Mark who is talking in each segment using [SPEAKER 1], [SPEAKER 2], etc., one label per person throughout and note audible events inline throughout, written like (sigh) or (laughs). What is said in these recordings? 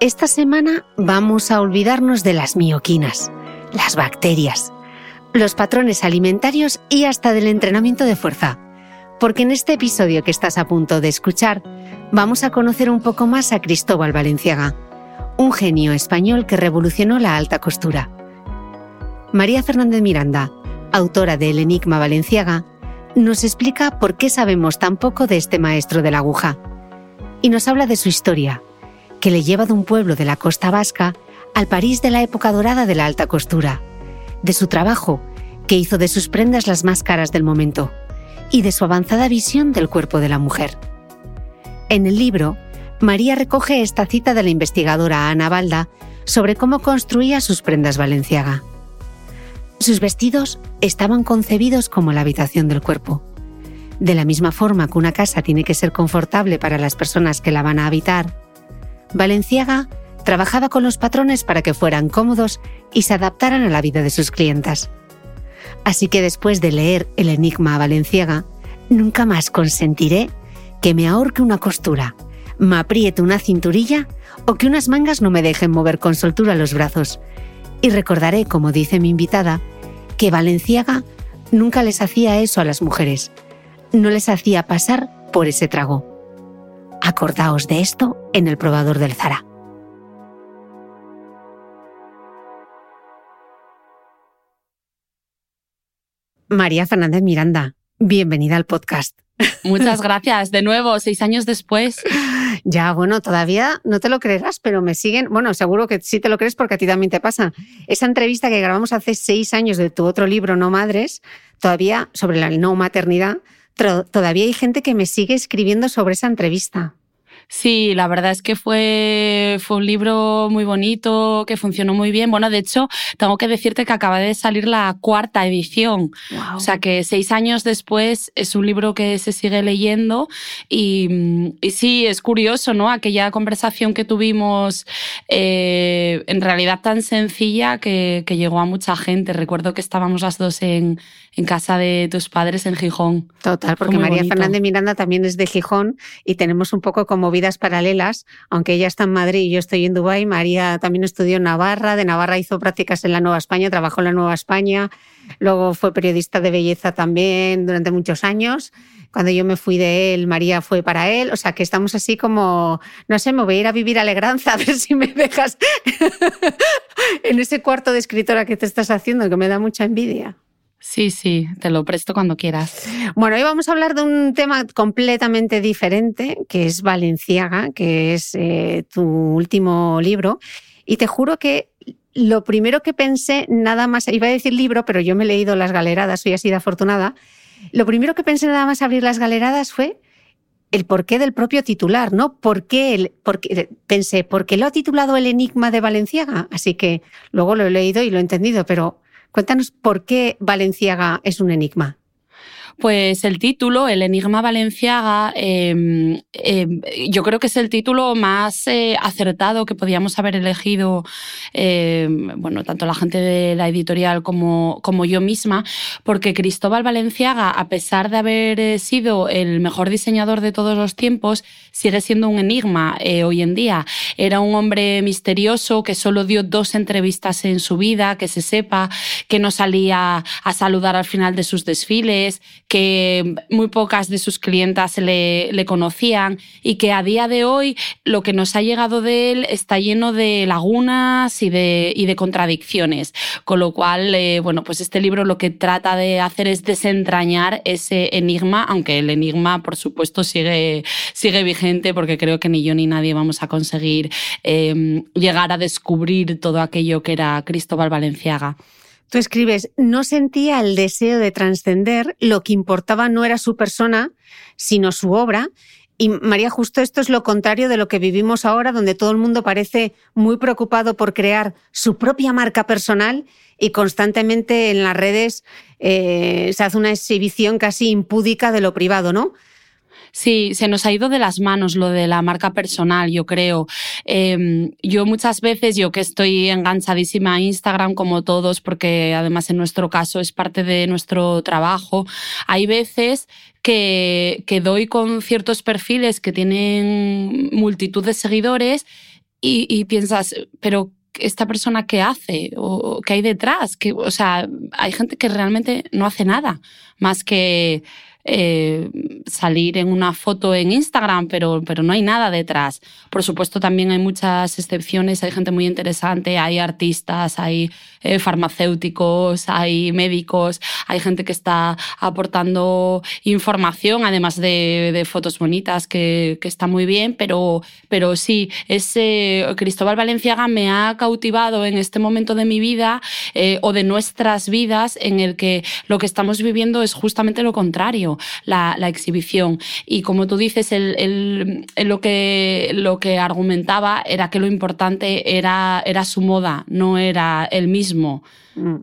[SPEAKER 1] Esta semana vamos a olvidarnos de las mioquinas, las bacterias, los patrones alimentarios y hasta del entrenamiento de fuerza. Porque en este episodio que estás a punto de escuchar, vamos a conocer un poco más a Cristóbal Valenciaga, un genio español que revolucionó la alta costura. María Fernández Miranda, autora de El Enigma Valenciaga, nos explica por qué sabemos tan poco de este maestro de la aguja. Y nos habla de su historia, que le lleva de un pueblo de la costa vasca al París de la época dorada de la alta costura, de su trabajo, que hizo de sus prendas las más caras del momento, y de su avanzada visión del cuerpo de la mujer. En el libro, María recoge esta cita de la investigadora Ana Balda sobre cómo construía sus prendas valenciaga. Sus vestidos estaban concebidos como la habitación del cuerpo. De la misma forma que una casa tiene que ser confortable para las personas que la van a habitar, Valenciaga trabajaba con los patrones para que fueran cómodos y se adaptaran a la vida de sus clientas. Así que después de leer El Enigma a Valenciaga, nunca más consentiré que me ahorque una costura, me apriete una cinturilla o que unas mangas no me dejen mover con soltura los brazos. Y recordaré, como dice mi invitada, que Valenciaga nunca les hacía eso a las mujeres, no les hacía pasar por ese trago. Acordaos de esto en el probador del Zara. María Fernández Miranda, bienvenida al podcast.
[SPEAKER 2] Muchas gracias. De nuevo, seis años después. (laughs)
[SPEAKER 1] Ya, bueno, todavía no te lo creerás, pero me siguen. Bueno, seguro que sí te lo crees porque a ti también te pasa. Esa entrevista que grabamos hace seis años de tu otro libro, No Madres, todavía sobre la no maternidad, todavía hay gente que me sigue escribiendo sobre esa entrevista.
[SPEAKER 2] Sí, la verdad es que fue, fue un libro muy bonito, que funcionó muy bien. Bueno, de hecho, tengo que decirte que acaba de salir la cuarta edición. O sea que seis años después es un libro que se sigue leyendo y, y sí, es curioso, ¿no? Aquella conversación que tuvimos eh, en realidad tan sencilla que, que, llegó a mucha gente. Recuerdo que estábamos las dos en, en casa de tus padres en Gijón.
[SPEAKER 1] Total, porque María bonito. Fernández Miranda también es de Gijón y tenemos un poco como vidas paralelas, aunque ella está en Madrid y yo estoy en Dubái. María también estudió en Navarra, de Navarra hizo prácticas en la Nueva España, trabajó en la Nueva España, luego fue periodista de belleza también durante muchos años. Cuando yo me fui de él, María fue para él. O sea, que estamos así como, no sé, me voy a ir a vivir a Alegranza (laughs) a ver si me dejas (laughs) en ese cuarto de escritora que te estás haciendo, que me da mucha envidia.
[SPEAKER 2] Sí, sí, te lo presto cuando quieras.
[SPEAKER 1] Bueno, hoy vamos a hablar de un tema completamente diferente, que es Valenciaga, que es eh, tu último libro. Y te juro que lo primero que pensé, nada más, iba a decir libro, pero yo me he leído Las Galeradas, soy así de afortunada. Lo primero que pensé nada más abrir Las Galeradas fue el porqué del propio titular, ¿no? ¿Por qué porque, pensé, ¿por qué lo ha titulado El Enigma de Valenciaga? Así que luego lo he leído y lo he entendido, pero Cuéntanos por qué Valenciaga es un enigma.
[SPEAKER 2] Pues el título, El Enigma Valenciaga, em, em, yo creo que es el título más eh, acertado que podíamos haber elegido, em, bueno, tanto la gente de la editorial como, como yo misma, porque Cristóbal Valenciaga, a pesar de haber eh, sido el mejor diseñador de todos los tiempos, sigue siendo un enigma eh, hoy en día. Era un hombre misterioso que solo dio dos entrevistas en su vida, que se sepa, que no salía a saludar al final de sus desfiles, que muy pocas de sus clientas le, le, conocían y que a día de hoy lo que nos ha llegado de él está lleno de lagunas y de, y de contradicciones. Con lo cual, eh, bueno, pues este libro lo que trata de hacer es desentrañar ese enigma, aunque el enigma, por supuesto, sigue, sigue vigente porque creo que ni yo ni nadie vamos a conseguir eh, llegar a descubrir todo aquello que era Cristóbal Valenciaga.
[SPEAKER 1] Tú escribes, no sentía el deseo de trascender, lo que importaba no era su persona, sino su obra. Y María, justo esto es lo contrario de lo que vivimos ahora, donde todo el mundo parece muy preocupado por crear su propia marca personal y constantemente en las redes eh, se hace una exhibición casi impúdica de lo privado, ¿no?
[SPEAKER 2] Sí, se nos ha ido de las manos lo de la marca personal, yo creo. Em, yo muchas veces, yo que estoy enganchadísima a Instagram como todos, porque además en nuestro caso es parte de nuestro trabajo, hay veces que, doy con ciertos perfiles que tienen multitud de seguidores y, y piensas, pero esta persona qué hace o qué hay detrás. Que, o sea, hay gente que realmente no hace nada más que eh, salir en una foto en Instagram, pero, pero no hay nada detrás. Por supuesto, también hay muchas excepciones, hay gente muy interesante, hay artistas, hay eh, farmacéuticos, hay médicos, hay gente que está aportando información, además de, fotos bonitas, que, que, está muy bien, pero, pero sí, ese Cristóbal Valenciaga me ha cautivado en este momento de mi vida eh, o de nuestras vidas en el que lo que estamos viviendo es justamente lo contrario la, exhibición. Y como tú dices, el, lo, que, lo que argumentaba era que lo importante era, era su moda, no era el mismo. Mm.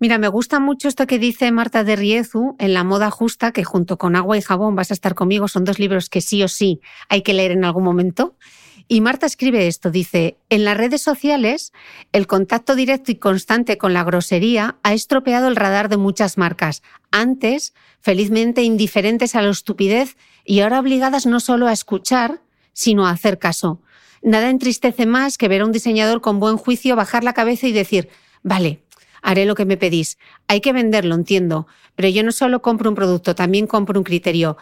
[SPEAKER 1] Mira, me gusta mucho esto que dice Marta de Riezu en La moda justa, que junto con Agua y Jabón vas a estar conmigo, son dos libros que sí o sí hay que leer en algún momento. Y Marta escribe esto, dice, en las redes sociales el contacto directo y constante con la grosería ha estropeado el radar de muchas marcas, antes felizmente indiferentes a la estupidez y ahora obligadas no solo a escuchar, sino a hacer caso. Nada entristece más que ver a un diseñador con buen juicio bajar la cabeza y decir, vale, haré lo que me pedís. Hay que venderlo, entiendo, pero yo no solo compro un producto, también compro un criterio.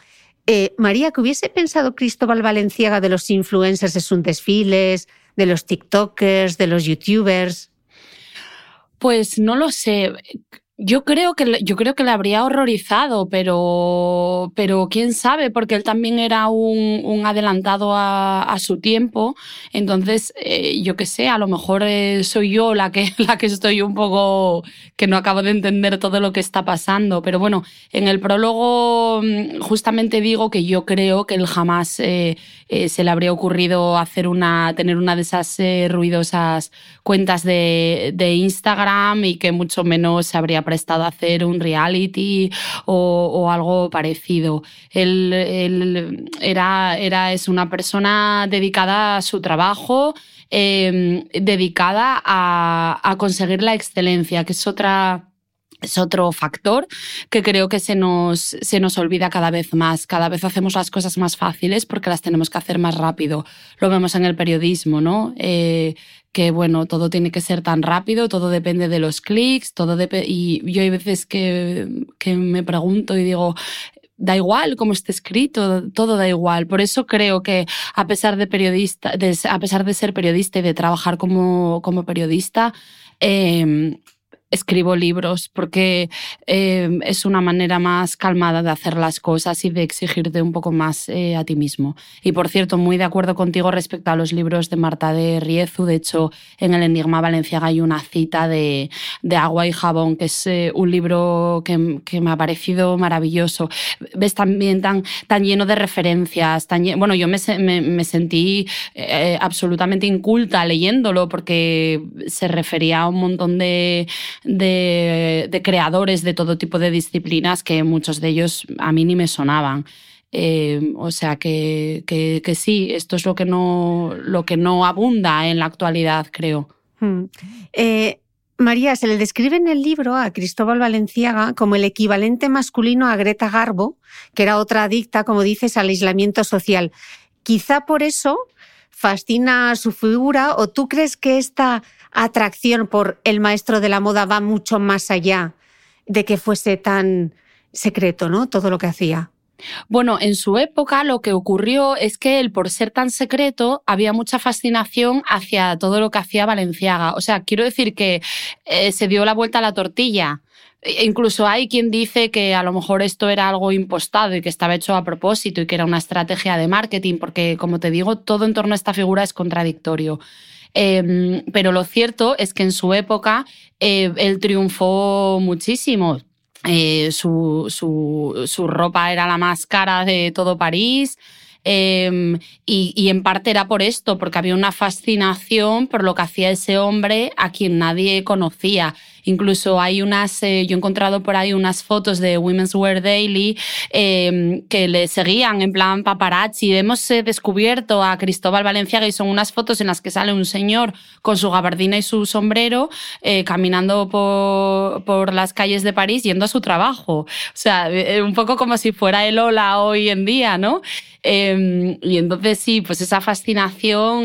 [SPEAKER 1] Eh, María, ¿qué hubiese pensado Cristóbal Valenciaga de los influencers de sus desfiles, de los TikTokers, de los YouTubers?
[SPEAKER 2] Pues no lo sé. Yo creo que yo creo que le habría horrorizado, pero, pero quién sabe, porque él también era un, adelantado a, a, su tiempo. Entonces, eh, yo qué sé, a lo mejor eh, soy yo la que, (laughs) la que estoy un poco que no acabo de entender todo lo que está pasando. Pero bueno, en el prólogo mm, justamente digo que yo creo que él jamás eh, eh, se le habría ocurrido hacer una, tener una de esas eh, ruidosas cuentas de, de Instagram y que mucho menos se habría prestado a hacer un reality o, algo parecido. Él, era, era, es una persona dedicada a su trabajo, em, dedicada a, a conseguir la excelencia, que es otra es otro factor que creo que se nos, se nos olvida cada vez más. Cada vez hacemos las cosas más fáciles porque las tenemos que hacer más rápido. Lo vemos en el periodismo, ¿no? Eh, que bueno, todo tiene que ser tan rápido, todo depende de los clics, todo y yo hay veces que, que me pregunto y digo, da igual cómo esté escrito, todo da igual. Por eso creo que a pesar de periodista, a pesar de ser periodista y de trabajar como, como periodista, eh, escribo libros porque eh, es una manera más calmada de hacer las cosas y de exigirte un poco más eh, a ti mismo. Y por cierto, muy de acuerdo contigo respecto a los libros de Marta de Riezu. De hecho, en el Enigma Valenciaga hay una cita de, de Agua y Jabón, que es eh, un libro que, que, me ha parecido maravilloso. Ves también tan, tan lleno de referencias. Tan bueno, yo me, me, me sentí absolutamente inculta leyéndolo porque se refería a un montón de de, creadores de todo tipo de disciplinas que muchos de ellos a mí ni me sonaban. Eh, o sea que, que, sí, esto es lo que, no, lo que no abunda en la actualidad, creo.
[SPEAKER 1] Hmm. Eh, María, se le describe en el libro a Cristóbal Valenciaga como el equivalente masculino a Greta Garbo, que era otra adicta, como dices, al aislamiento social. Quizá por eso fascina su figura o tú crees que esta atracción por el maestro de la moda va mucho más allá de que fuese tan secreto, ¿no? Todo lo que hacía.
[SPEAKER 2] Bueno, en su época lo que ocurrió es que él, por ser tan secreto, había mucha fascinación hacia todo lo que hacía Valenciaga. O sea, quiero decir que eh, se dio la vuelta a la tortilla. E incluso hay quien dice que a lo mejor esto era algo impostado y que estaba hecho a propósito y que era una estrategia de marketing, porque como te digo, todo en torno a esta figura es contradictorio. Em, pero lo cierto es que en su época eh, él triunfó muchísimo. Eh, su, su, su, ropa era la más cara de todo París. Em, y, y, en parte era por esto, porque había una fascinación por lo que hacía ese hombre a quien nadie conocía. Incluso hay unas, eh, yo he encontrado por ahí unas fotos de Women's Wear Daily em, que le seguían en plan paparazzi. Hemos eh, descubierto a Cristóbal Valenciaga y son unas fotos en las que sale un señor con su gabardina y su sombrero eh, caminando por, por, las calles de París yendo a su trabajo. O sea, un poco como si fuera el hola hoy en día, ¿no? Em, y entonces sí, pues esa fascinación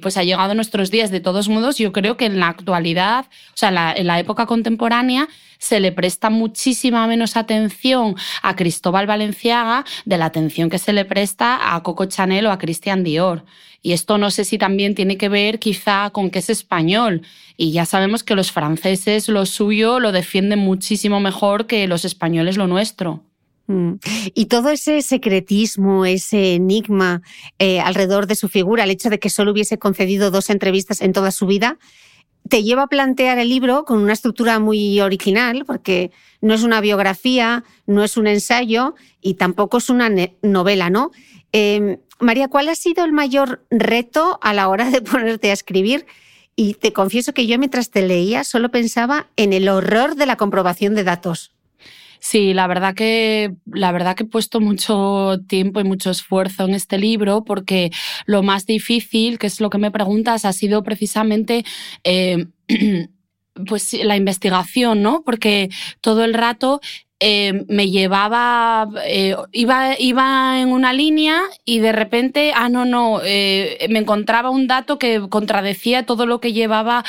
[SPEAKER 2] pues ha llegado a nuestros días. De todos modos, yo creo que en la actualidad, o sea, la, en la época contemporánea se le presta muchísima menos atención a Cristóbal Valenciaga de la atención que se le presta a Coco Chanel o a Christian Dior. Y esto no sé si también tiene que ver quizá con que es español. Y ya sabemos que los franceses lo suyo lo defienden muchísimo mejor que los españoles lo nuestro.
[SPEAKER 1] Mm. Y todo ese secretismo, ese enigma eh, alrededor de su figura, el hecho de que solo hubiese concedido dos entrevistas en toda su vida, te lleva a plantear el libro con una estructura muy original, porque no es una biografía, no es un ensayo y tampoco es una novela, ¿no? Em, María, ¿cuál ha sido el mayor reto a la hora de (laughs) ponerte a escribir? Y te confieso que yo mientras te leía solo pensaba en el horror de la comprobación de datos.
[SPEAKER 2] Sí, la verdad que la verdad que he puesto mucho tiempo y mucho esfuerzo en este libro porque lo más difícil, que es lo que me preguntas, ha sido precisamente eh, (clears throat) pues la investigación, ¿no? Porque todo el rato eh, me llevaba, eh, iba, iba en una línea y de repente, ah, no, no, eh, me encontraba un dato que contradecía todo lo que llevaba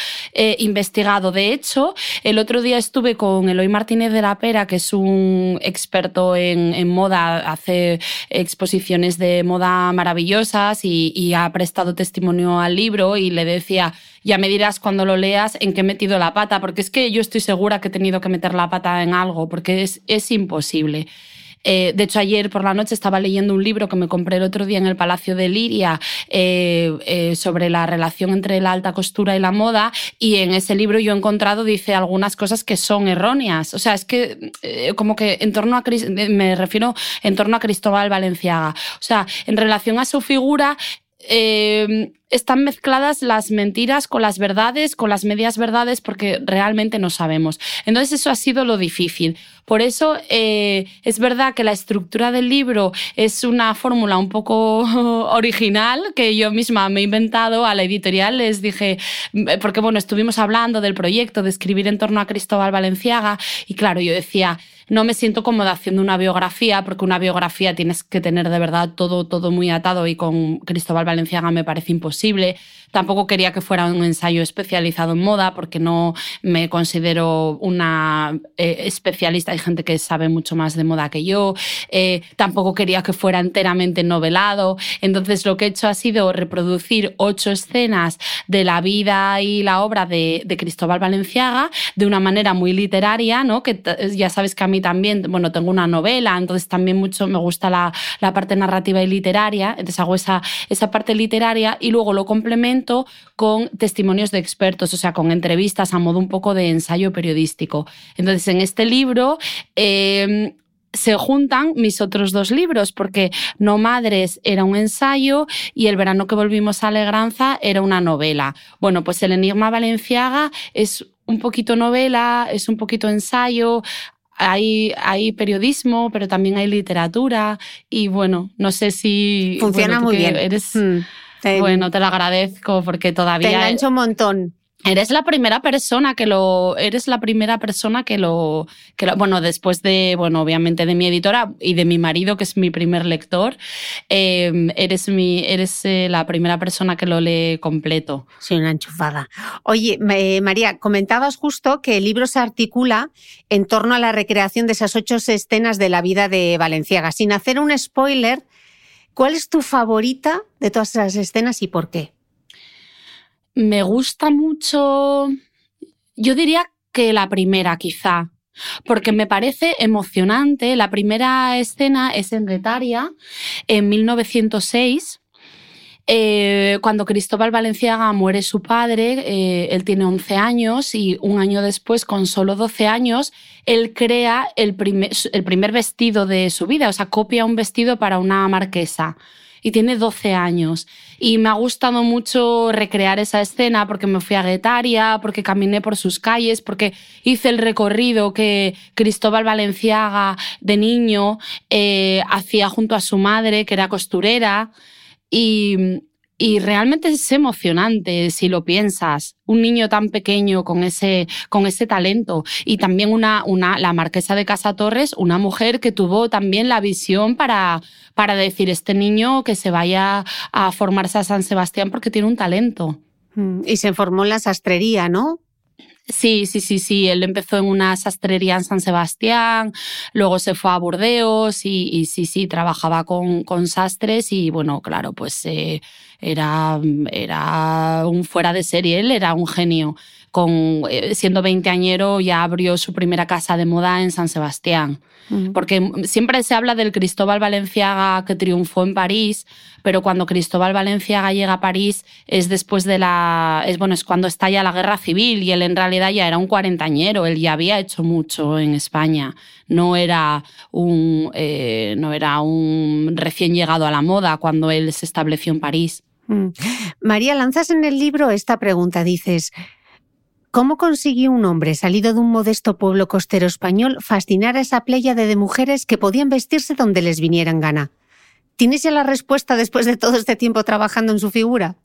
[SPEAKER 2] investigado. De hecho, el otro día estuve con Eloy Martínez de la Pera, que es un experto en, moda, hace exposiciones de moda maravillosas y ha prestado testimonio al libro y le decía, ya me dirás cuando lo leas en qué he metido la pata, porque es que yo estoy segura que he tenido que meter la pata en algo, porque es, es imposible. Eh, de hecho, ayer por la noche estaba leyendo un libro que me compré el otro día en el Palacio de Liria eh, eh, sobre la relación entre la alta costura y la moda y en ese libro yo he encontrado, dice algunas cosas que son erróneas. O sea, es que como que en torno a, me refiero en torno a Cristóbal Valenciaga. O sea, en relación a su figura, están mezcladas las mentiras con las verdades, con las medias verdades, porque realmente no sabemos. Entonces eso ha sido lo difícil. Por eso eh, es verdad que la estructura del libro es una fórmula un poco (laughs) original que yo misma me he inventado a la editorial. Les dije, porque bueno, estuvimos hablando del proyecto de escribir en torno a Cristóbal Valenciaga y claro, yo decía, no me siento cómoda haciendo una biografía, porque una biografía tienes que tener de verdad todo, todo muy atado y con Cristóbal Valenciaga me parece imposible. Tampoco quería que fuera un ensayo especializado en moda porque no me considero una eh, especialista. Hay gente que sabe mucho más de moda que yo. Eh, tampoco quería que fuera enteramente novelado. Entonces lo que he hecho ha sido reproducir ocho escenas de la vida y la obra de, Cristóbal Valenciaga de una manera muy literaria, ¿no? Que ya sabes que a mí también, bueno, tengo una novela, entonces también mucho me gusta la, la parte narrativa y literaria. Entonces hago esa, esa parte literaria y luego lo complemento con testimonios de expertos, o sea, con entrevistas a modo un poco de ensayo periodístico. Entonces, en este libro... Eh, se juntan mis otros dos libros, porque No Madres era un ensayo y El verano que volvimos a Alegranza era una novela. Bueno, pues El Enigma Valenciaga es un poquito novela, es un poquito ensayo, hay, hay periodismo, pero también hay literatura y bueno, no sé si...
[SPEAKER 1] Funciona muy bien.
[SPEAKER 2] Eres, mm. Bueno, te lo agradezco porque todavía...
[SPEAKER 1] Te engancho un montón.
[SPEAKER 2] Eres la primera persona que lo, eres la primera persona que lo, que lo, bueno, después de, bueno, obviamente de mi editora y de mi marido, que es mi primer lector, em, eres mi, eres eh, la primera persona que lo lee completo.
[SPEAKER 1] Soy una enchufada. Oye, María, comentabas justo que el libro se articula en torno a la recreación de esas ocho escenas de la vida de Valenciaga. Sin hacer un spoiler, ¿cuál es tu favorita de todas esas escenas y por qué?
[SPEAKER 2] Me gusta mucho, yo diría que la primera quizá, porque me parece emocionante. La primera escena es en Retaria, en 1906. Eh, cuando Cristóbal Valenciaga muere su padre, eh, él tiene 11 años y un año después, con solo 12 años, él crea el primer, el primer vestido de su vida, o sea, copia un vestido para una marquesa y tiene 12 años. Y me ha gustado mucho recrear esa escena porque me fui a Guetaria, porque caminé por sus calles, porque hice el recorrido que Cristóbal Valenciaga de niño eh, hacía junto a su madre, que era costurera. Y, y realmente es emocionante si lo piensas. Un niño tan pequeño con ese, con ese talento. Y también una, una, la marquesa de Casa Torres, una mujer que tuvo también la visión para, para decir, este niño que se vaya a formarse a San Sebastián porque tiene un talento.
[SPEAKER 1] Mm, y se formó en la sastrería, ¿no?
[SPEAKER 2] Sí, sí, sí, sí. Él empezó en una sastrería en San Sebastián, luego se fue a Burdeos y, sí, sí, trabajaba con, con, sastres y bueno, claro, pues eh, era, era un fuera de serie, él era un genio. Con, eh, siendo veinteañero ya abrió su primera casa de moda en San Sebastián. Porque siempre se habla del Cristóbal Valenciaga que triunfó en París, pero cuando Cristóbal Valenciaga llega a París es después de la. Es, bueno, es cuando estalla la guerra civil y él en realidad ya era un cuarentañero, él ya había hecho mucho en España. No era un, eh, no era un recién llegado a la moda cuando él se estableció en París.
[SPEAKER 1] Mm. María, lanzas en el libro esta pregunta, dices. ¿Cómo consiguió un hombre salido de un modesto pueblo costero español fascinar a esa pléyade de mujeres que podían vestirse donde les viniera en gana? ¿Tienes ya la respuesta después de todo este tiempo trabajando en su figura?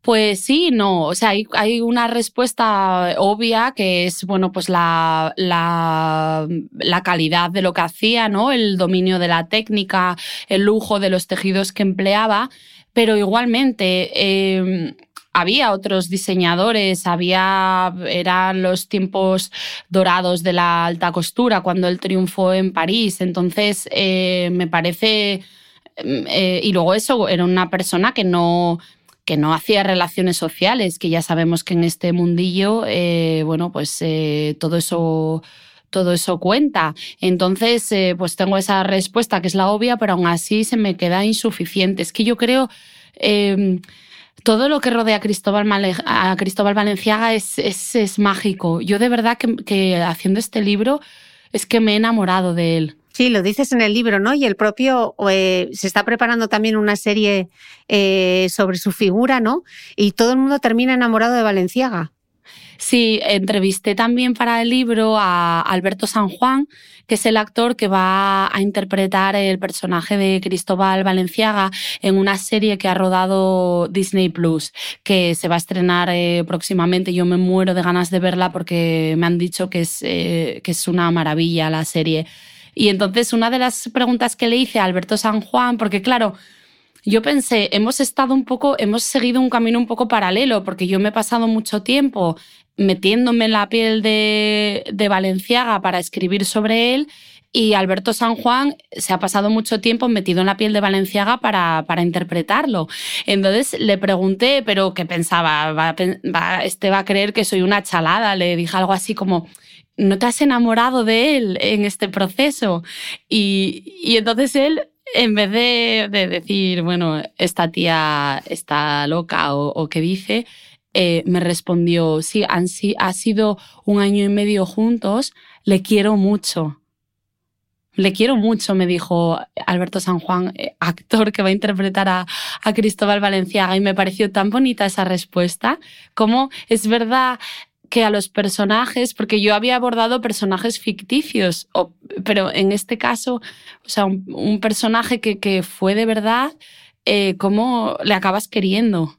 [SPEAKER 2] Pues sí, no. O sea, hay, una respuesta obvia que es, bueno, pues la, la, calidad de lo que hacía, ¿no? El dominio de la técnica, el lujo de los tejidos que empleaba. Pero igualmente, eh, había otros diseñadores, había, eran los tiempos dorados de la alta costura cuando él triunfó en París. Entonces, eh, me parece, mm, eh, y luego eso, era una persona que no, que no hacía relaciones sociales, que ya sabemos que en este mundillo, eh, bueno, pues todo eso todo eso cuenta. Entonces, pues tengo esa respuesta que es la obvia, pero aún así se me queda insuficiente. Es que yo creo todo lo que rodea a Cristóbal, a Cristóbal Valenciaga es, es, mágico. Yo de verdad que, haciendo este libro es que me he enamorado de él.
[SPEAKER 1] Sí, lo dices en el libro, ¿no? Y el propio eh, se está preparando también una serie eh, sobre su figura, ¿no? Y todo el mundo termina enamorado de Valenciaga.
[SPEAKER 2] Sí, entrevisté también para el libro a Alberto San Juan, que es el actor que va a interpretar el personaje de Cristóbal Valenciaga en una serie que ha rodado Disney Plus, que se va a estrenar eh, próximamente. Yo me muero de ganas de verla porque me han dicho que es, eh, que es una maravilla la serie. Y entonces una de las preguntas que le hice a Alberto San Juan, porque claro, yo pensé, hemos estado un poco, hemos seguido un camino un poco paralelo, porque yo me he pasado mucho tiempo metiéndome en la piel de, de Valenciaga para escribir sobre él y Alberto San Juan se ha pasado mucho tiempo metido en la piel de Valenciaga para, para interpretarlo. Entonces le pregunté, pero ¿qué pensaba? Va, este va a creer que soy una chalada. Le dije algo así como, ¿no te has enamorado de él en este proceso? Y, y entonces él en vez de, de, decir, bueno, esta tía está loca o, o qué dice, eh, me respondió, sí, han, ha sido un año y medio juntos, le quiero mucho. Le quiero mucho, me dijo Alberto San Juan, eh, actor que va a interpretar a, a, Cristóbal Valenciaga, y me pareció tan bonita esa respuesta, como es verdad que a los personajes, porque yo había abordado personajes ficticios, pero en este caso, o sea, un, personaje que, que, fue de verdad, eh, ¿cómo le acabas queriendo?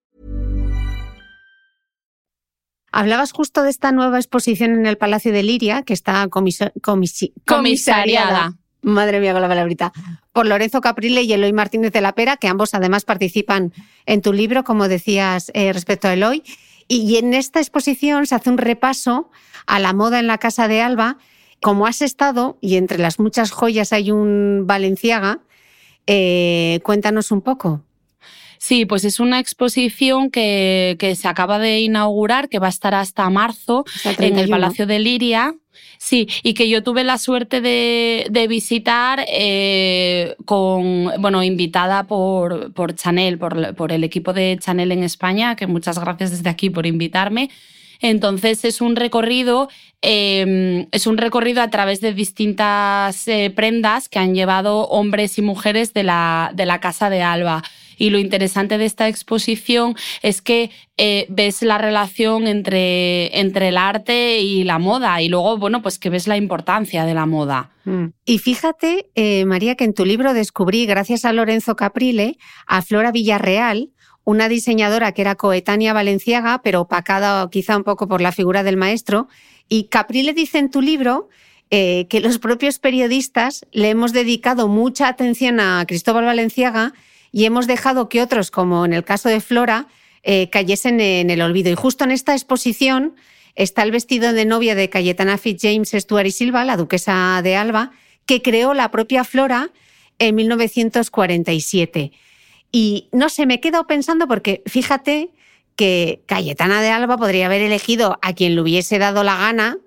[SPEAKER 1] Hablabas justo de esta nueva exposición en el Palacio de Liria, que está comisariada. Madre mía, con la palabrita. Por Lorenzo Caprile y Eloy Martínez de la Pera, que ambos además participan en tu libro, como decías eh, respecto a Eloy. Y, en esta exposición se hace un repaso a la moda en la Casa de Alba. Como has estado, y entre las muchas joyas hay un Valenciaga, eh, cuéntanos un poco.
[SPEAKER 2] Sí, pues es una exposición que, que, se acaba de inaugurar, que va a estar hasta marzo en el Palacio de Liria. Sí, y que yo tuve la suerte de, de visitar eh, con, bueno, invitada por, por Chanel, por, por el equipo de Chanel en España, que muchas gracias desde aquí por invitarme. Entonces es un recorrido, em, es un recorrido a través de distintas eh, prendas que han llevado hombres y mujeres de la, de la Casa de Alba. Y lo interesante de esta exposición es que eh, ves la relación entre, entre el arte y la moda y luego, bueno, pues que ves la importancia de la moda.
[SPEAKER 1] Mm. Y fíjate, eh, María, que en tu libro descubrí, gracias a Lorenzo Caprile, a Flora Villarreal, una diseñadora que era coetánea valenciaga, pero opacada quizá un poco por la figura del maestro. Y Caprile dice en tu libro eh, que los propios periodistas le hemos dedicado mucha atención a Cristóbal Valenciaga y hemos dejado que otros, como en el caso de Flora, eh, cayesen en el olvido. Y justo en esta exposición está el vestido de novia de Cayetana Fitzjames Stuart y Silva, la duquesa de Alba, que creó la propia Flora en 1947. Y no sé, me he quedado pensando porque fíjate que Cayetana de Alba podría haber elegido a quien le hubiese dado la gana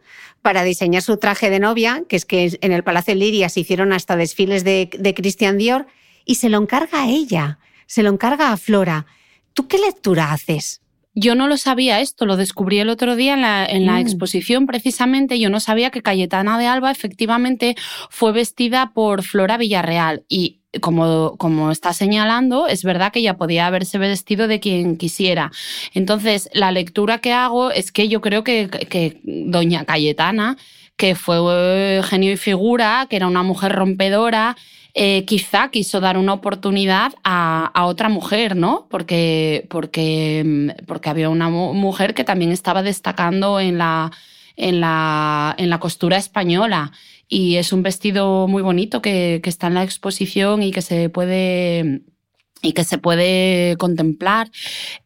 [SPEAKER 1] para diseñar su traje de novia, que es que en el Palacio Liria se hicieron hasta desfiles de, de Christian Dior, y se lo encarga a ella, se lo encarga a Flora. ¿Tú qué lectura haces?
[SPEAKER 2] Yo no lo sabía esto, lo descubrí el otro día en la, en la mm. exposición precisamente. Yo no sabía que Cayetana de Alba efectivamente fue vestida por Flora Villarreal y como, como está señalando, es verdad que ella podía haberse vestido de quien quisiera. Entonces, la lectura que hago es que yo creo que, que doña Cayetana, que fue genio y figura, que era una mujer rompedora, eh, quizá quiso dar una oportunidad a, otra mujer, ¿no? Porque, porque, mm, había una mujer que también estaba destacando en la, en la, en la costura española. Y es un vestido muy bonito que está en la exposición y que se puede y que se puede contemplar.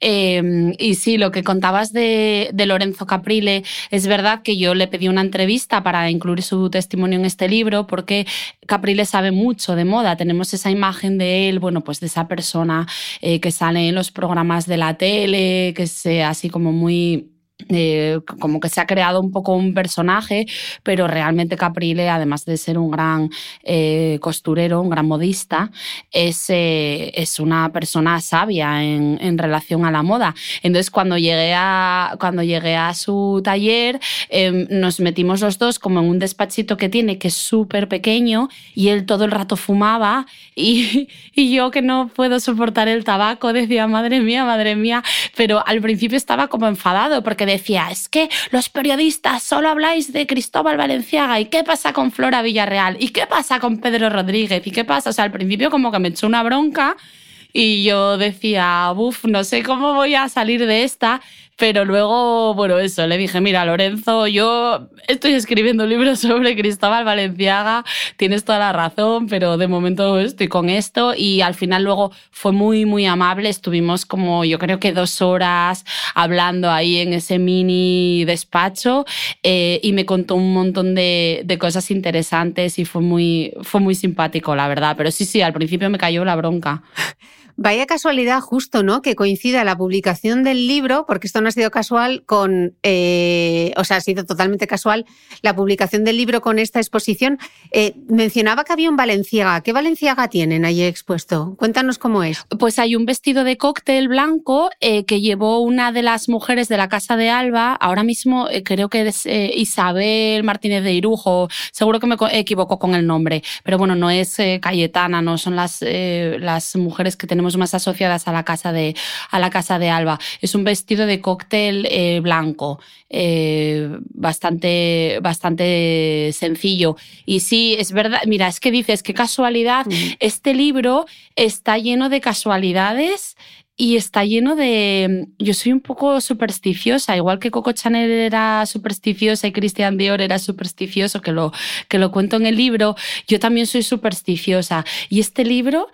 [SPEAKER 2] Em, y sí, lo que contabas de, Lorenzo Caprile, es verdad que yo le pedí una entrevista para incluir su testimonio en este libro, porque Caprile sabe mucho de moda. Tenemos esa imagen de él, bueno, pues de esa persona eh, que sale en los programas de la tele, que es así como muy eh, como que se ha creado un poco un personaje, pero realmente Caprile, además de ser un gran eh, costurero, un gran modista, es, eh, es una persona sabia en, en, relación a la moda. Entonces, cuando llegué a, cuando llegué a su taller, em, nos metimos los dos como en un despachito que tiene, que es súper pequeño, y él todo el rato fumaba, y, y yo que no puedo soportar el tabaco, decía, madre mía, madre mía, pero al principio estaba como enfadado porque decía, es que los periodistas solo habláis de Cristóbal Valenciaga y qué pasa con Flora Villarreal y qué pasa con Pedro Rodríguez y qué pasa, o sea, al principio como que me echó una bronca Y yo decía, uff, no sé cómo voy a salir de esta. Pero luego, bueno, eso, le dije, mira, Lorenzo, yo estoy escribiendo un libro (laughs) sobre Cristóbal Valenciaga, tienes toda la razón, pero de momento estoy con esto. Y al final luego fue muy, muy amable. Estuvimos como, yo creo que dos horas hablando ahí en ese mini despacho eh, y me contó un montón de, de, cosas interesantes y fue muy, fue muy simpático, la verdad. Pero sí, sí, al principio me cayó la bronca. (laughs)
[SPEAKER 1] Vaya casualidad justo, ¿no? Que coincida la publicación del libro, porque esto no ha sido casual con, eh, o sea, ha sido totalmente casual la publicación del libro con esta exposición. Eh, mencionaba que había un Valenciaga. ¿Qué Valenciaga tienen ahí expuesto? Cuéntanos cómo es.
[SPEAKER 2] Pues hay un vestido de cóctel blanco eh, que llevó una de las mujeres de la Casa de Alba. Ahora mismo creo que es Isabel Martínez de Irujo. Seguro que me equivoco con el nombre, pero bueno, no es Cayetana, no son las, las mujeres que tenemos más asociadas a la casa de, a la casa de Alba. Es un vestido de cóctel eh, blanco, eh, bastante, bastante sencillo. Y sí, es verdad, mira, es que dices, qué casualidad, este libro está lleno de casualidades y está lleno de... Yo soy un poco supersticiosa, igual que Coco Chanel era supersticiosa y Christian Dior era supersticioso, que lo, que lo cuento en el libro, yo también soy supersticiosa. Y este libro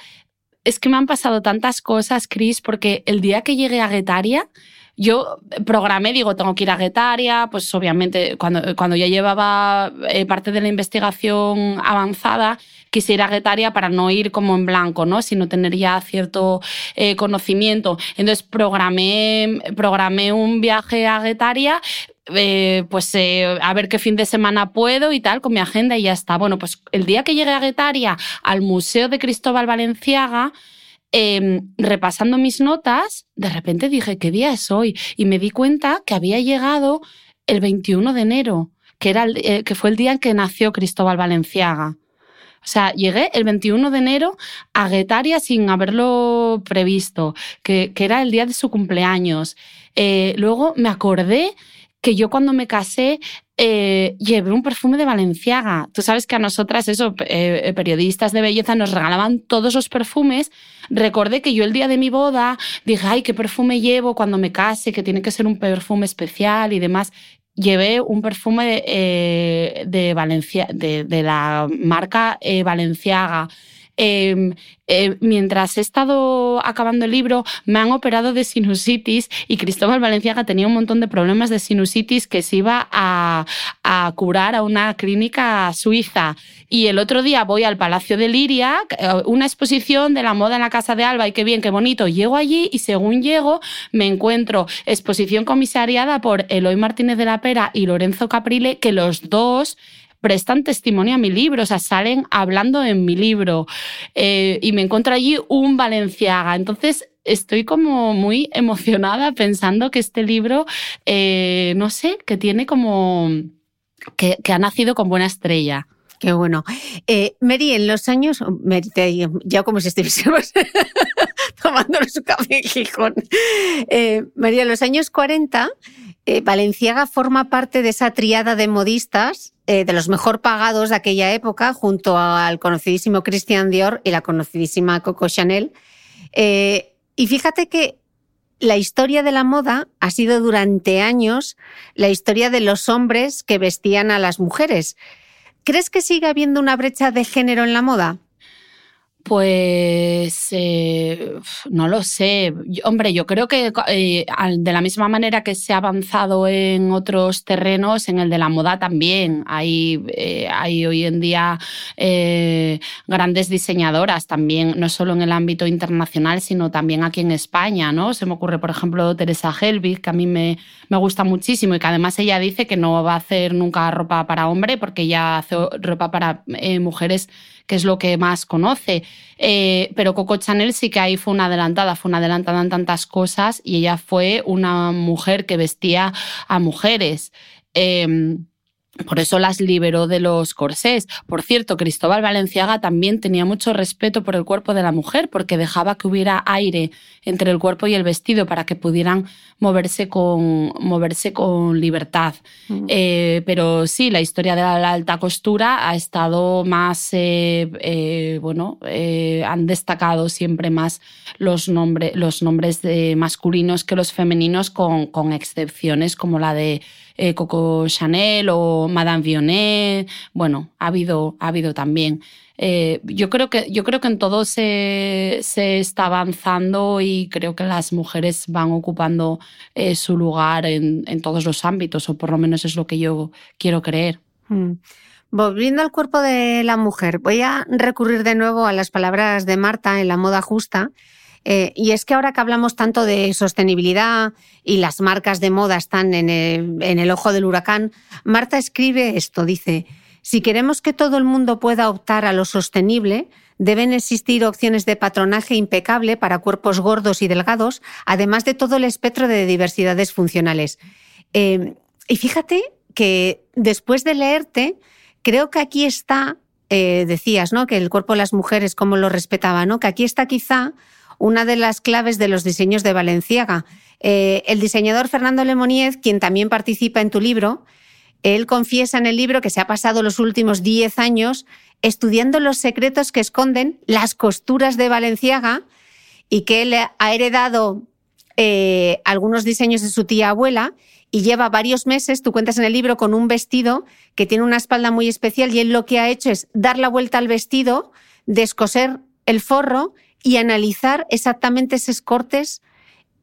[SPEAKER 2] es que me han pasado tantas cosas, Chris, porque el día que llegué a Guetaria, yo programé, digo, tengo que ir a Guetaria, pues obviamente cuando, cuando ya llevaba eh, parte de la investigación avanzada, quise ir a Guetaria para no ir como en blanco, ¿no? sino tener ya cierto eh, conocimiento. Entonces programé, programé un viaje a Guetaria, eh, pues eh, a ver qué fin de semana puedo y tal, con mi agenda y ya está. Bueno, pues el día que llegué a Guetaria al Museo de Cristóbal Valenciaga, em, repasando mis notas, de repente dije, ¿qué día es hoy? Y me di cuenta que había llegado el 21 de enero, que, era eh, que fue el día en que nació Cristóbal Valenciaga. O sea, llegué el 21 de enero a Guetaria sin haberlo previsto, que, que era el día de su cumpleaños. luego me acordé que yo cuando me casé eh, llevé un perfume de Valenciaga. Tú sabes que a nosotras, eso, eh, periodistas de belleza, nos regalaban todos los perfumes. Recordé que yo el día de mi boda dije, ay, qué perfume llevo cuando me case, que tiene que ser un perfume especial y demás. Llevé un perfume eh, de Valencia, de, de, la marca Valenciaga. Em, eh, mientras he estado acabando el libro, me han operado de sinusitis y Cristóbal Valenciaga tenía un montón de problemas de sinusitis que se iba a, curar a una clínica suiza. Y el otro día voy al Palacio de Liria, eh, una exposición de la moda en la Casa de Alba, y qué bien, qué bonito. Llego allí y según llego me encuentro exposición comisariada por Eloy Martínez de la Pera y Lorenzo Caprile, que los dos prestan testimonio a mi libro, o sea, salen hablando en mi libro. Eh, y me encuentro allí un Valenciaga. Entonces, estoy como muy emocionada pensando que este libro, eh, no sé, que tiene como... Que, ha nacido con buena estrella.
[SPEAKER 1] Qué bueno. Eh, Mary, en los años, ya como si estuviésemos (laughs) tomándonos su café en Gijón. Eh, María, en los años 40, Valenciaga forma parte de esa triada de modistas eh, de los mejor pagados de aquella época, junto al conocidísimo Christian Dior y la conocidísima Coco Chanel. Eh, y fíjate que la historia de la moda ha sido durante años la historia de los hombres que vestían a las mujeres. ¿Crees que sigue habiendo una brecha de género en la moda?
[SPEAKER 2] Pues eh, no lo sé. Hombre, yo creo que eh, de la misma manera que se ha avanzado en otros terrenos, en el de la moda también. Hay, eh, hay hoy en día grandes diseñadoras también, no solo en el ámbito internacional, sino también aquí en España. ¿no? Se me ocurre, por ejemplo, Teresa Helbig, que a mí me, me gusta muchísimo y que además ella dice que no va a hacer nunca ropa para hombre porque ella hace ropa para mujeres que es lo que más conoce. Eh, pero Coco Chanel sí que ahí fue una adelantada, fue una adelantada en tantas cosas y ella fue una mujer que vestía a mujeres. Em, por eso las liberó de los corsés. Por cierto, Cristóbal Valenciaga también tenía mucho respeto por el cuerpo de la mujer porque dejaba que hubiera aire entre el cuerpo y el vestido para que pudieran moverse con, moverse con libertad. Mm. Eh, pero sí, la historia de la, alta costura ha estado más, eh, eh, bueno, han destacado siempre más los, los nombres masculinos que los femeninos con, con excepciones como la de eh, Coco Chanel o Madame Vionnet. Bueno, ha habido, ha habido también. Eh, yo, creo que, yo creo que en todo se, se, está avanzando y creo que las mujeres van ocupando eh, su lugar en, en, todos los ámbitos, o por lo menos es lo que yo quiero creer.
[SPEAKER 1] Mm. Volviendo al cuerpo de la mujer, voy a recurrir de nuevo a las palabras de Marta en La Moda Justa, eh, y es que ahora que hablamos tanto de sostenibilidad y las marcas de moda están en el, ojo del huracán, Marta escribe esto, dice, si queremos que todo el mundo pueda optar a lo sostenible, deben existir opciones de patronaje impecable para cuerpos gordos y delgados, además de todo el espectro de diversidades funcionales. Eh, y fíjate que después de leerte, creo que aquí está, eh, decías, ¿no? Que el cuerpo de las mujeres, cómo lo respetaba, ¿no? Que aquí está quizá una de las claves de los diseños de Valenciaga. Eh, el diseñador Fernando Lemoniez, quien también participa en tu libro, él confiesa en el libro que se ha pasado los últimos 10 años estudiando los secretos que esconden las costuras de Valenciaga y que él ha heredado eh, algunos diseños de su tía abuela y lleva varios meses, tú cuentas en el libro, con un vestido que tiene una espalda muy especial y él lo que ha hecho es dar la vuelta al vestido, descoser el forro y analizar exactamente esos cortes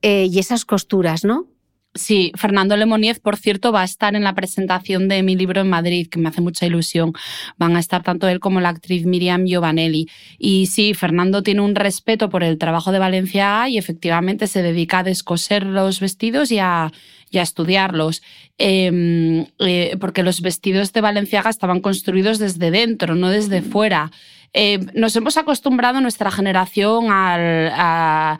[SPEAKER 1] eh, y esas costuras, ¿no?
[SPEAKER 2] Sí, Fernando Lemoniez, por cierto, va a estar en la presentación de mi libro en Madrid, que me hace mucha ilusión. Van a estar tanto él como la actriz Miriam Giovanelli. Y sí, Fernando tiene un respeto por el trabajo de Valencia y efectivamente se dedica a descoser los vestidos y a, estudiarlos. Em, eh, porque los vestidos de Valenciaga estaban construidos desde dentro, no desde fuera. Eh, nos hemos acostumbrado nuestra generación a,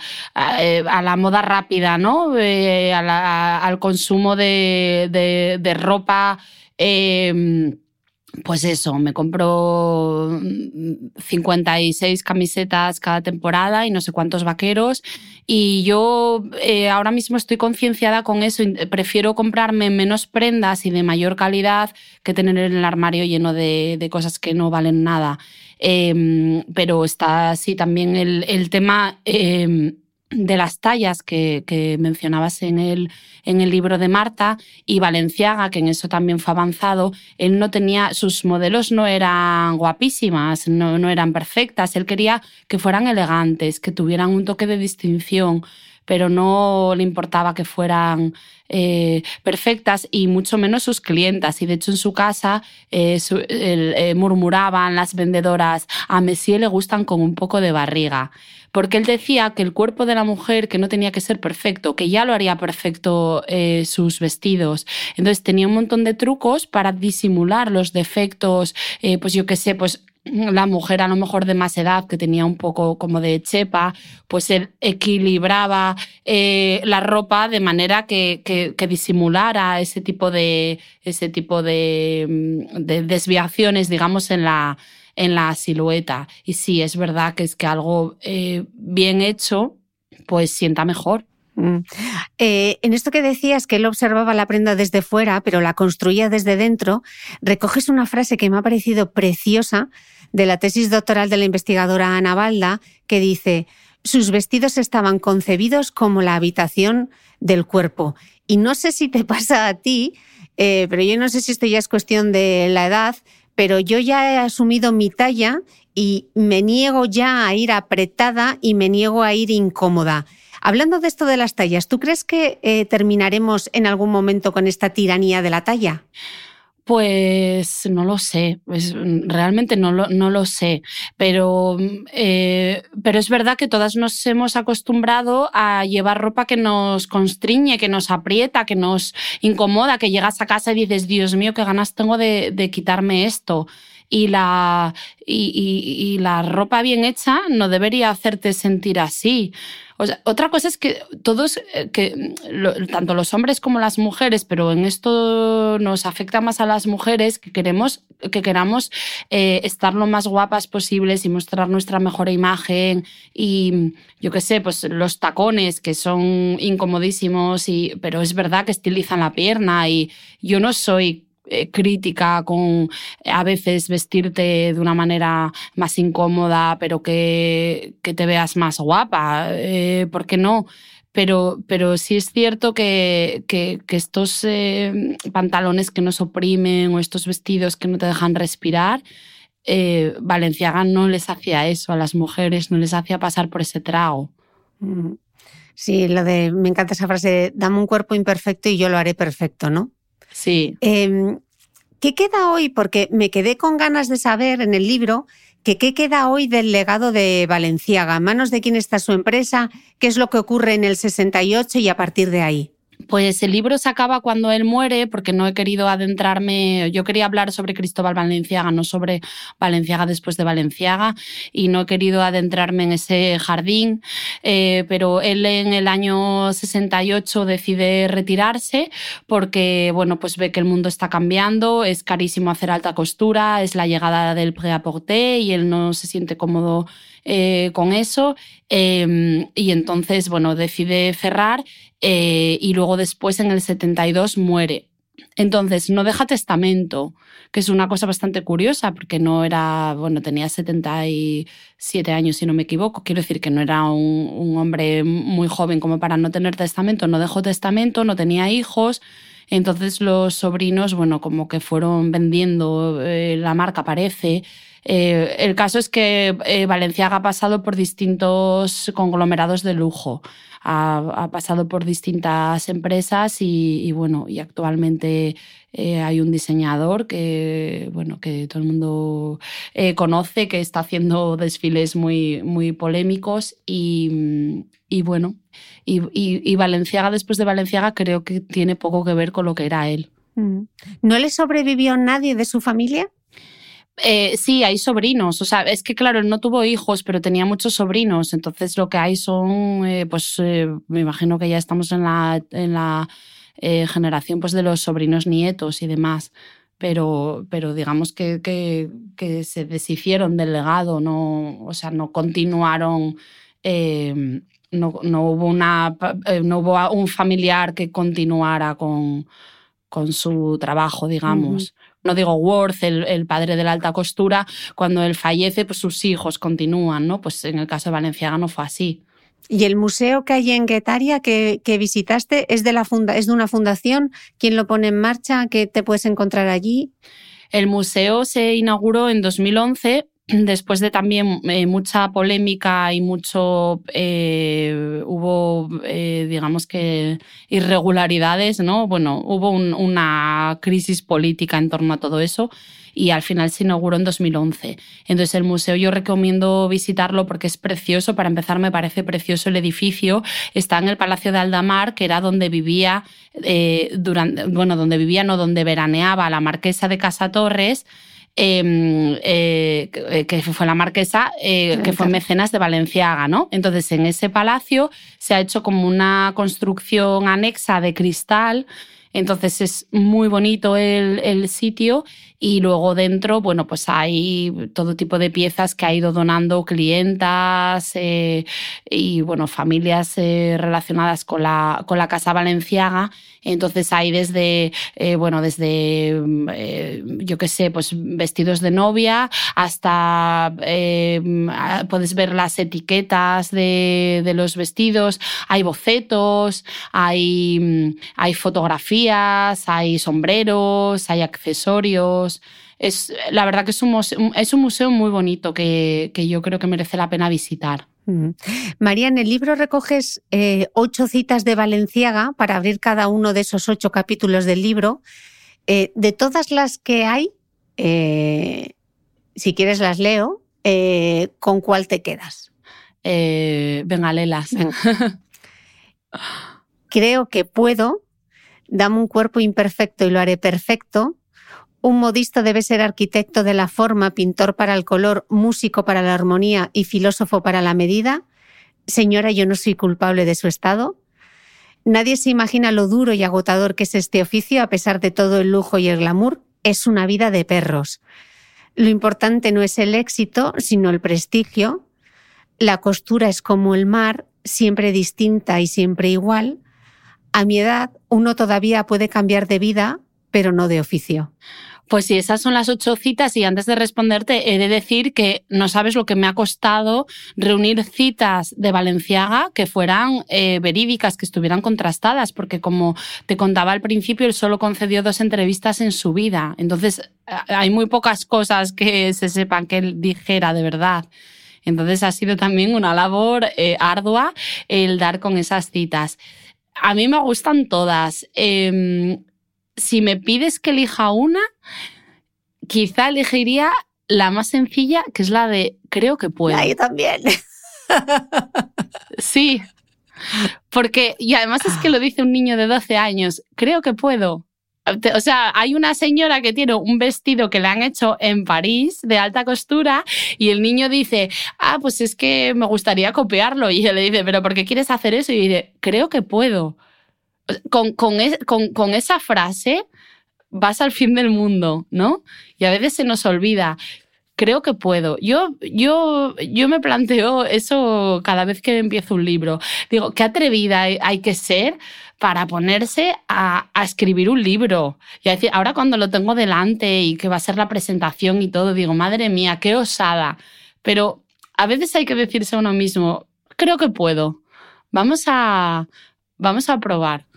[SPEAKER 2] eh, la moda rápida, ¿no? Eh, al consumo de, ropa pues eso, me compro 56 camisetas cada temporada y no sé cuántos vaqueros. Y yo ahora mismo estoy concienciada con eso. Prefiero comprarme menos prendas y de mayor calidad que tener el armario lleno de cosas que no valen nada. Em, pero está así también el, tema em, de las tallas que, mencionabas en el, en el libro de Marta y Valenciaga, que en eso también fue avanzado, él no tenía, sus modelos no eran guapísimas, no, no eran perfectas, él quería que fueran elegantes, que tuvieran un toque de distinción pero no le importaba que fueran eh, perfectas y mucho menos sus clientas. Y de hecho en su casa eh, eh, murmuraban las vendedoras, a Messier le gustan con un poco de barriga. Porque él decía que el cuerpo de la mujer, que no tenía que ser perfecto, que ya lo haría perfecto sus vestidos. Entonces tenía un montón de trucos para disimular los defectos, pues yo qué sé, pues la mujer a lo mejor de más edad, que tenía un poco como de chepa, pues él equilibraba eh, la ropa de manera que, que, disimulara ese tipo de, ese tipo de, mm, desviaciones, digamos, en la, en la silueta. Y sí, es verdad que es que algo eh, bien hecho, pues sienta mejor. Mm.
[SPEAKER 1] Eh, en esto que decías que él observaba la prenda desde fuera, pero la construía desde dentro, recoges una frase que me ha parecido preciosa de la tesis doctoral de la investigadora Ana Balda, que dice, sus vestidos estaban concebidos como la habitación del cuerpo. Y no sé si te (laughs) pasa a ti, eh, pero yo no sé si esto ya es cuestión de la edad, pero yo ya he asumido mi talla y me niego ya a ir apretada y me niego a ir incómoda. Hablando de esto de las tallas, ¿tú crees que eh, terminaremos en algún momento con esta tiranía de la talla?
[SPEAKER 2] Pues no lo sé, pues, realmente no lo, sé, pero, eh, pero es verdad que todas nos hemos acostumbrado a llevar ropa que nos constriñe, que nos aprieta, que nos incomoda, que llegas a casa y dices, Dios mío, qué ganas tengo de quitarme esto. Y la, y, la ropa bien hecha no debería hacerte sentir así. otra cosa es que todos, eh, que tanto los hombres como las mujeres, pero en esto nos afecta más a las mujeres, que queremos, que queramos eh, estar lo más guapas posibles y mostrar nuestra mejor imagen y yo qué sé, pues los tacones que son incomodísimos y, pero es verdad que estilizan la pierna y yo no soy eh, crítica con a veces vestirte de una manera más incómoda, pero que, que te veas más guapa, eh, ¿por qué no? Pero, pero sí es cierto que, que, estos eh, pantalones que nos oprimen o estos vestidos que no te dejan respirar, Valenciaga no les hacía eso a las mujeres, no les hacía pasar por ese trago.
[SPEAKER 1] Mm. Sí, lo de, me encanta esa frase, dame un cuerpo imperfecto y yo lo haré perfecto, ¿no?
[SPEAKER 2] Sí.
[SPEAKER 1] Em, ¿Qué queda hoy? Porque me quedé con ganas de saber en el libro que qué queda hoy del legado de Valenciaga, ¿En manos de quién está su empresa, qué es lo que ocurre en el 68 y a partir de ahí.
[SPEAKER 2] Pues el libro se acaba cuando él muere, porque no he querido adentrarme. Yo quería hablar sobre Cristóbal Valenciaga, no sobre Valenciaga después de Valenciaga, y no he querido adentrarme en ese jardín. Eh, pero él en el año 68 decide retirarse porque, bueno, pues ve que el mundo está cambiando, es carísimo hacer alta costura, es la llegada del prêt-à-porter y él no se siente cómodo eh, con eso em, y entonces, bueno, decide cerrar eh, y luego después en el 72 muere. Entonces, no deja testamento, que es una cosa bastante curiosa, porque no era, bueno, tenía 77 años, si no me equivoco. Quiero decir que no era un, hombre muy joven como para no tener testamento. No dejó testamento, no tenía hijos. Entonces, los sobrinos, bueno, como que fueron vendiendo, eh, la marca parece. Eh, el caso es que eh, Valenciaga ha pasado por distintos conglomerados de lujo. Ha, pasado por distintas empresas y, bueno, y actualmente eh, hay un diseñador que, bueno, que todo el mundo conoce, que está haciendo desfiles muy, muy polémicos y, bueno, y, y, Valenciaga después de Valenciaga creo que tiene poco que ver con lo que era él.
[SPEAKER 1] Mm. ¿No le sobrevivió nadie de su familia?
[SPEAKER 2] Eh, sí, hay sobrinos. O sea, es que claro, él no tuvo hijos, pero tenía muchos sobrinos. Entonces lo que hay son, eh, pues eh, me imagino que ya estamos en la, en la generación pues, de los sobrinos nietos y demás. Pero, pero digamos que, que, que, se deshicieron del legado, no, o sea, no continuaron. No, no, hubo una, no hubo un familiar que continuara con, con su trabajo, digamos no digo Worth, el, padre de la alta costura, cuando él fallece, pues sus hijos continúan, ¿no? Pues en el caso de Valenciaga no fue así.
[SPEAKER 1] ¿Y el museo que hay en Guetaria que, que visitaste es de, la funda, es de una fundación? ¿Quién lo pone en marcha? ¿Qué te puedes encontrar allí?
[SPEAKER 2] El museo se inauguró en 2011 después de también eh, mucha polémica y mucho eh, hubo eh, digamos que irregularidades no bueno hubo una crisis política en torno a todo eso y al final se inauguró en 2011 entonces el museo yo recomiendo visitarlo porque es precioso. Para empezar me parece precioso el edificio. Está en el Palacio de Aldamar que era donde vivía durante bueno donde vivía no donde veraneaba la marquesa de Casa Torres eh, eh, que fue la marquesa, eh, que fue mecenas de Valenciaga, ¿no? Entonces, en ese palacio se ha hecho como una construcción anexa de cristal. Entonces es muy bonito el, el, sitio y luego dentro, bueno, pues hay todo tipo de piezas que ha ido donando clientas eh, y, bueno, familias eh, relacionadas con la, con la Casa Valenciaga. Entonces hay desde, eh, bueno, desde, yo qué sé, pues vestidos de novia hasta puedes ver las etiquetas de, de, los vestidos, hay bocetos, hay, hay fotografías hay sombreros, hay accesorios. Es, la verdad que es un museo, es un museo muy bonito que, que yo creo que merece la pena visitar.
[SPEAKER 1] María, en el libro recoges eh, ocho citas de Valenciaga para abrir cada uno de esos ocho capítulos del libro. Eh, de todas las que hay, eh, si quieres las leo, ¿con cuál te quedas?
[SPEAKER 2] venga, léelas.
[SPEAKER 1] Creo que puedo dame un cuerpo imperfecto y lo haré perfecto, Un modisto debe ser arquitecto de la forma, pintor para el color, músico para la armonía y filósofo para la medida. Señora, yo no soy culpable de su estado. Nadie se imagina lo duro y agotador que es este oficio a pesar de todo el lujo y el glamour. Es una vida de perros. Lo importante no es el éxito, sino el prestigio. La costura es como el mar, siempre distinta y siempre igual. A mi edad, uno todavía puede cambiar de vida, pero no de oficio.
[SPEAKER 2] Pues sí, esas son las ocho citas y antes de responderte he de decir que no sabes lo que me ha costado reunir citas de Valenciaga que fueran eh, verídicas, que estuvieran contrastadas, porque como te contaba al principio, él solo concedió dos entrevistas en su vida. Entonces hay muy pocas cosas que se sepan que él dijera de verdad. Entonces ha sido también una labor eh, ardua el dar con esas citas. A mí me gustan todas. Em, si me pides que elija una, quizá elegiría la más sencilla, que es la de creo que puedo.
[SPEAKER 1] Ahí también. (laughs)
[SPEAKER 2] Sí. Porque, y además es que lo dice un niño de 12 años, creo que puedo. O sea, hay una señora que tiene un vestido que le han hecho en París de alta costura y el niño dice, ah, pues es que me gustaría copiarlo. Y él le dice, pero ¿por qué quieres hacer eso? Y dice, creo que puedo con, con, esa frase vas al fin del mundo, ¿no? Y a veces se nos olvida. Creo que puedo. Yo, yo, yo me planteo eso cada vez que empiezo un libro. Digo, qué atrevida hay que ser para ponerse a, a, escribir un libro. Y decir, ahora cuando lo tengo delante y que va a ser la presentación y todo, digo, madre mía, qué osada. Pero a veces hay que decirse a uno mismo, creo que puedo. Vamos a, Vamos a probar.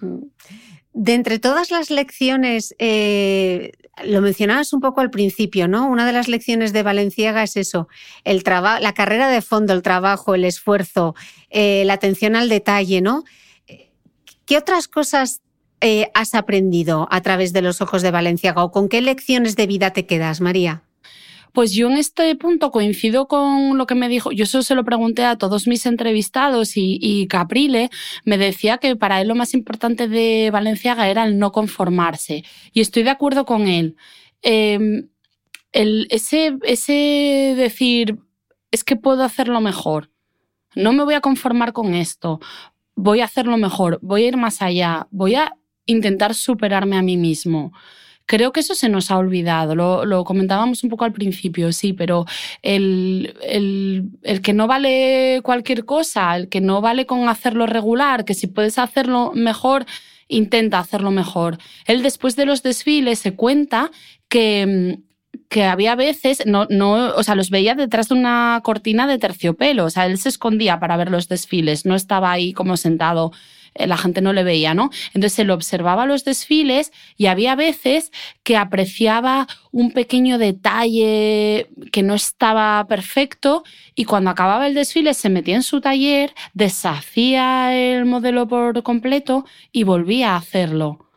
[SPEAKER 1] De entre todas las lecciones, eh, lo mencionabas un poco al principio, ¿no? Una de las lecciones de Valenciaga es eso, el la carrera de fondo, el trabajo, el esfuerzo, eh, la atención al detalle, ¿no? ¿Qué otras cosas eh, has aprendido a través de los ojos de Valenciaga o con qué lecciones de vida te quedas, María?
[SPEAKER 2] Pues yo en este punto coincido con lo que me dijo, yo eso se lo pregunté a todos mis entrevistados y, Caprile me decía que para él lo más importante de Valenciaga era el no conformarse. Y estoy de acuerdo con él. Em, ese, ese decir, es que puedo hacerlo mejor. No me voy a conformar con esto. Voy a hacerlo mejor. Voy a ir más allá. Voy a intentar superarme a mí mismo. Creo que eso se nos ha olvidado, lo, comentábamos un poco al principio, sí, pero el, el, que no vale cualquier cosa, el que no vale con hacerlo regular, que si puedes hacerlo mejor, intenta hacerlo mejor. Él después de los desfiles se cuenta que que había veces, no, no, o sea, los veía detrás de una cortina de terciopelo, o sea, él se escondía para ver los desfiles, no estaba ahí como sentado la gente no le veía, ¿no? Entonces él observaba los desfiles y había veces que apreciaba un pequeño detalle que no estaba perfecto y cuando acababa el desfile se metía en su taller, deshacía el modelo por completo y volvía a hacerlo.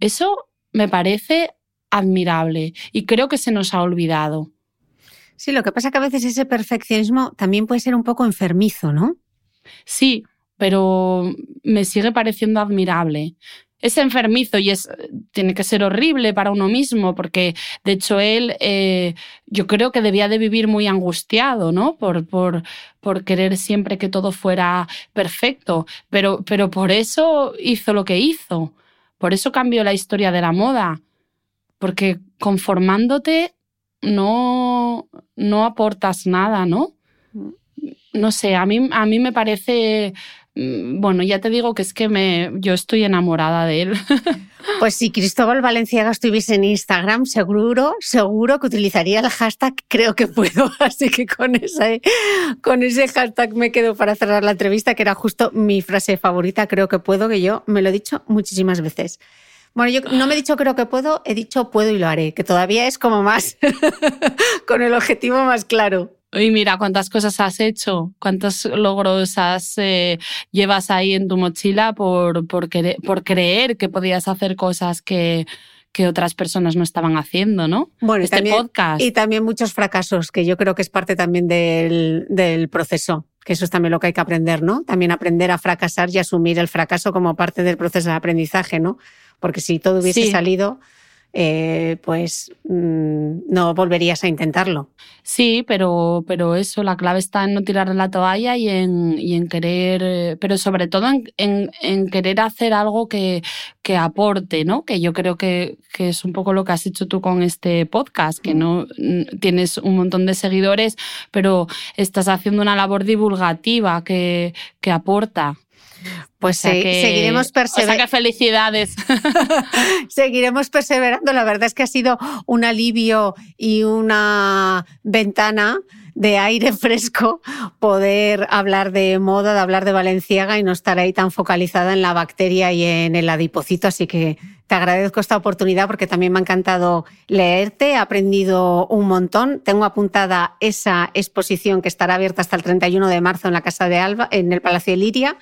[SPEAKER 2] Eso me parece admirable y creo que se nos ha olvidado.
[SPEAKER 1] Sí, lo que pasa es que a veces ese perfeccionismo también puede ser un poco enfermizo, ¿no?
[SPEAKER 2] Sí, pero me sigue pareciendo admirable. Es enfermizo y es, tiene que ser horrible para uno mismo, porque de hecho él, eh, yo creo que debía de vivir muy angustiado, ¿no? Por, por, por querer siempre que todo fuera perfecto, pero, pero por eso hizo lo que hizo, por eso cambió la historia de la moda, porque conformándote no, no aportas nada, ¿no? Mm. No sé, a mí, a mí me parece bueno, ya te digo que es que me, yo estoy enamorada de él. (laughs)
[SPEAKER 1] Pues si Cristóbal Valenciaga estuviese en Instagram, seguro, seguro que utilizaría el hashtag creo que puedo. (laughs) Así que con ese, con ese hashtag me quedo para cerrar la entrevista, que era justo mi frase favorita, creo que puedo, que yo me lo he dicho muchísimas veces. Bueno, yo no me he dicho creo que puedo, he dicho puedo y lo haré, que todavía es como más, (laughs) con el objetivo más claro.
[SPEAKER 2] Y mira cuántas cosas has hecho, cuántos logros has, eh, llevas ahí en tu mochila por, por, por creer que podías hacer cosas que, que otras personas no estaban haciendo, ¿no?
[SPEAKER 1] Bueno, este podcast. Y también muchos fracasos, que yo creo que es parte también del, del proceso que eso es también lo que hay que aprender, ¿no? También aprender a fracasar y asumir el fracaso como parte del proceso de aprendizaje, ¿no? Porque si todo hubiese salido, eh, pues mm, no volverías a intentarlo.
[SPEAKER 2] Sí, pero, pero eso, la clave está en no tirar la toalla y en, y en querer, eh, pero sobre todo en, en, querer hacer algo que, que, aporte, ¿no? Que yo creo que, que, es un poco lo que has hecho tú con este podcast, que no tienes un montón de seguidores, pero estás haciendo una labor divulgativa que, que aporta.
[SPEAKER 1] Pues seguiremos perseverando.
[SPEAKER 2] felicidades. (laughs)
[SPEAKER 1] seguiremos perseverando. La verdad es que ha sido un alivio y una ventana de aire (laughs) fresco poder hablar de moda, de hablar de Valenciaga y no estar ahí tan focalizada en la bacteria y en el adipocito. Así que te agradezco esta oportunidad porque también me ha encantado leerte, he aprendido un montón. Tengo apuntada esa exposición que estará abierta hasta el 31 de marzo en la Casa de Alba, en el Palacio de Liria.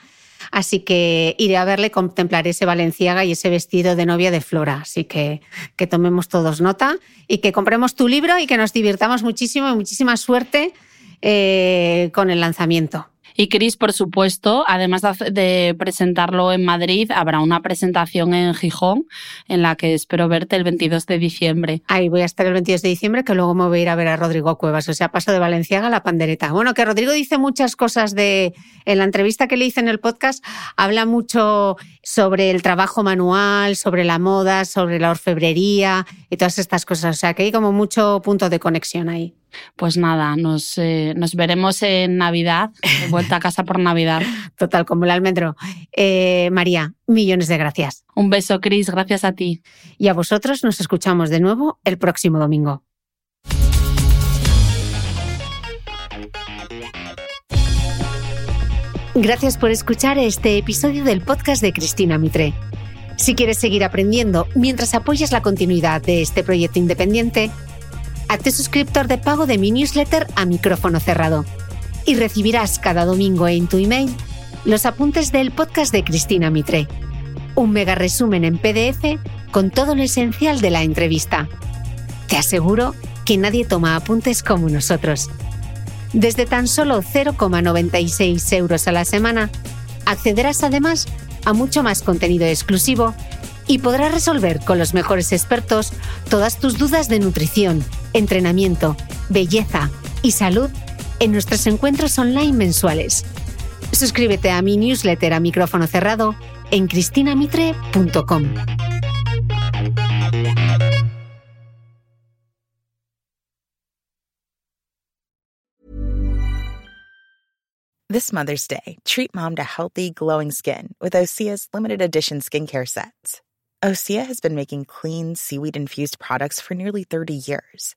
[SPEAKER 1] Así que iré a verle, contemplaré ese Valenciaga y ese vestido de novia de Flora. Así que que tomemos todos nota y que compremos tu libro y que nos divirtamos muchísimo y muchísima suerte eh, con el lanzamiento.
[SPEAKER 2] Y Cris, por supuesto, además de presentarlo en Madrid, habrá una presentación en Gijón en la que espero verte el 22 de diciembre.
[SPEAKER 1] Ahí voy a estar el 22 de diciembre, que luego me voy a ir a ver a Rodrigo Cuevas. O sea, paso de Valenciaga a la pandereta. Bueno, que Rodrigo dice muchas cosas de. En la entrevista que le hice en el podcast, habla mucho sobre el trabajo manual, sobre la moda, sobre la orfebrería y todas estas cosas. O sea, que hay como mucho punto de conexión ahí.
[SPEAKER 2] Pues nada, nos, eh, nos veremos en Navidad, vuelta a casa por Navidad. (laughs)
[SPEAKER 1] Total, como el almendro. Eh, María, millones de gracias.
[SPEAKER 2] Un beso, Cris, gracias a ti.
[SPEAKER 1] Y a vosotros nos escuchamos de nuevo el próximo domingo. Gracias por escuchar este episodio del podcast de Cristina Mitre. Si quieres seguir aprendiendo mientras apoyas la continuidad de este proyecto independiente, Hazte suscriptor de pago de mi newsletter a micrófono cerrado y recibirás cada domingo en tu email los apuntes del podcast de Cristina Mitre. Un mega resumen en PDF con todo lo esencial de la entrevista. Te aseguro que nadie toma apuntes como nosotros. Desde tan solo 0,96 euros a la semana, accederás además a mucho más contenido exclusivo y podrás resolver con los mejores expertos todas tus dudas de nutrición, entrenamiento, belleza y salud en nuestros encuentros online mensuales. Suscríbete a mi newsletter a micrófono cerrado en cristinamitre.com.
[SPEAKER 3] This Mother's Day, treat mom to healthy, glowing skin with Osea's limited edition skincare sets. Osea has been making clean, seaweed infused products for nearly 30 years.